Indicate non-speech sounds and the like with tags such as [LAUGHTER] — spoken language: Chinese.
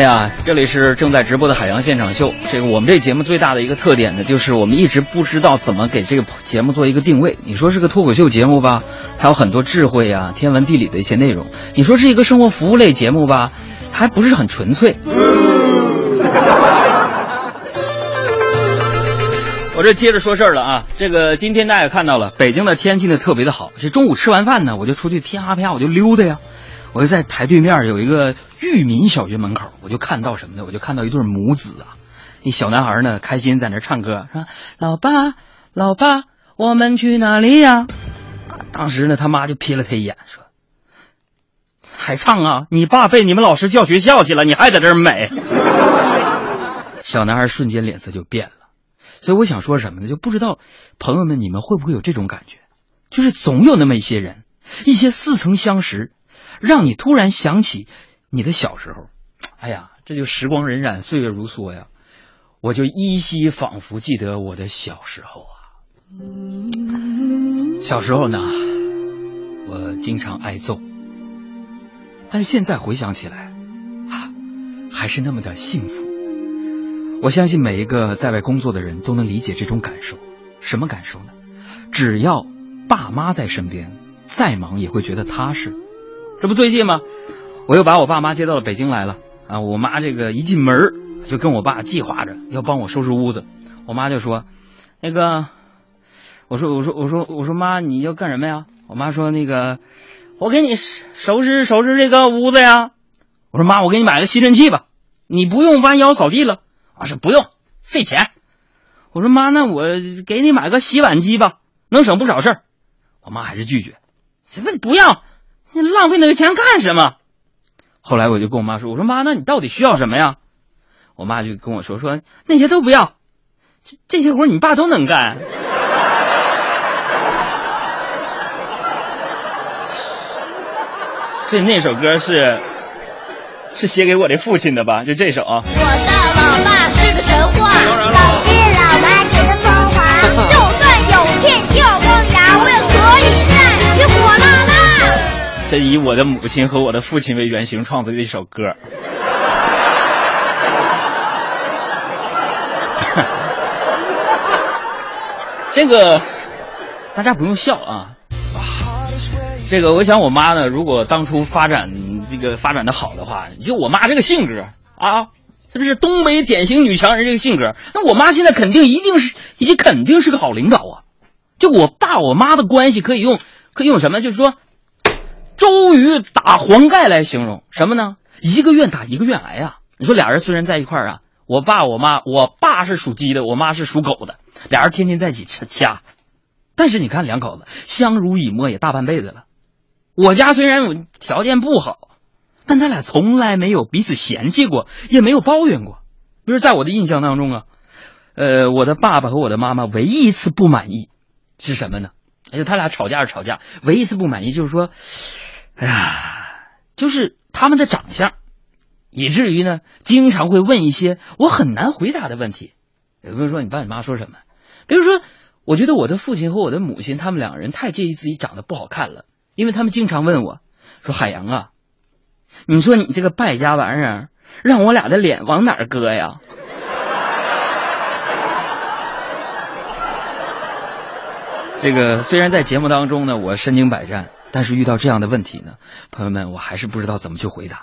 哎呀，这里是正在直播的海洋现场秀。这个我们这节目最大的一个特点呢，就是我们一直不知道怎么给这个节目做一个定位。你说是个脱口秀节目吧，还有很多智慧啊、天文地理的一些内容；你说是一个生活服务类节目吧，还不是很纯粹。[LAUGHS] 我这接着说事儿了啊，这个今天大家也看到了，北京的天气呢特别的好。这中午吃完饭呢，我就出去啪啪我就溜达呀，我就在台对面有一个裕民小学门口，我就看到什么呢？我就看到一对母子啊，那小男孩呢开心在那唱歌，说：“老爸，老爸，我们去哪里呀？”当时呢，他妈就瞥了他一眼，说：“还唱啊？你爸被你们老师叫学校去了，你还在这儿美？” [LAUGHS] 小男孩瞬间脸色就变了。所以我想说什么呢？就不知道朋友们你们会不会有这种感觉，就是总有那么一些人，一些似曾相识，让你突然想起你的小时候。哎呀，这就时光荏苒，岁月如梭呀，我就依稀仿佛记得我的小时候啊。小时候呢，我经常挨揍，但是现在回想起来，啊，还是那么的幸福。我相信每一个在外工作的人都能理解这种感受，什么感受呢？只要爸妈在身边，再忙也会觉得踏实。这不最近吗？我又把我爸妈接到了北京来了啊！我妈这个一进门就跟我爸计划着要帮我收拾屋子，我妈就说：“那个，我说我说我说我说妈，你要干什么呀？”我妈说：“那个，我给你收拾收拾这个屋子呀。”我说：“妈，我给你买个吸尘器吧，你不用弯腰扫地了。”我说不用，费钱。我说妈，那我给你买个洗碗机吧，能省不少事儿。我妈还是拒绝，什么不要，你浪费那个钱干什么？后来我就跟我妈说，我说妈，那你到底需要什么呀？我妈就跟我说说那些都不要，这些活你爸都能干。[LAUGHS] 所以那首歌是是写给我的父亲的吧？就这首啊。老爸是个神话，这以我的母亲和我的父亲为原型创作的一首歌。[LAUGHS] 这个大家不用笑啊。这个我想我妈呢，如果当初发展这个发展的好的话，就我妈这个性格啊。是不是东北典型女强人这个性格？那我妈现在肯定一定是，也肯定是个好领导啊！就我爸我妈的关系可以用，可以用什么？就是说，周瑜打黄盖来形容什么呢？一个愿打一个愿挨啊！你说俩人虽然在一块儿啊，我爸我妈，我爸是属鸡的，我妈是属狗的，俩人天天在一起掐掐，但是你看两口子相濡以沫也大半辈子了。我家虽然条件不好。但他俩从来没有彼此嫌弃过，也没有抱怨过。比如在我的印象当中啊，呃，我的爸爸和我的妈妈唯一一次不满意是什么呢？而且他俩吵架是吵架，唯一一次不满意就是说，哎呀，就是他们的长相，以至于呢，经常会问一些我很难回答的问题。比如说，你爸你妈说什么？比如说，我觉得我的父亲和我的母亲他们两个人太介意自己长得不好看了，因为他们经常问我说：“海洋啊。”你说你这个败家玩意儿，让我俩的脸往哪儿搁呀？这个虽然在节目当中呢，我身经百战，但是遇到这样的问题呢，朋友们，我还是不知道怎么去回答。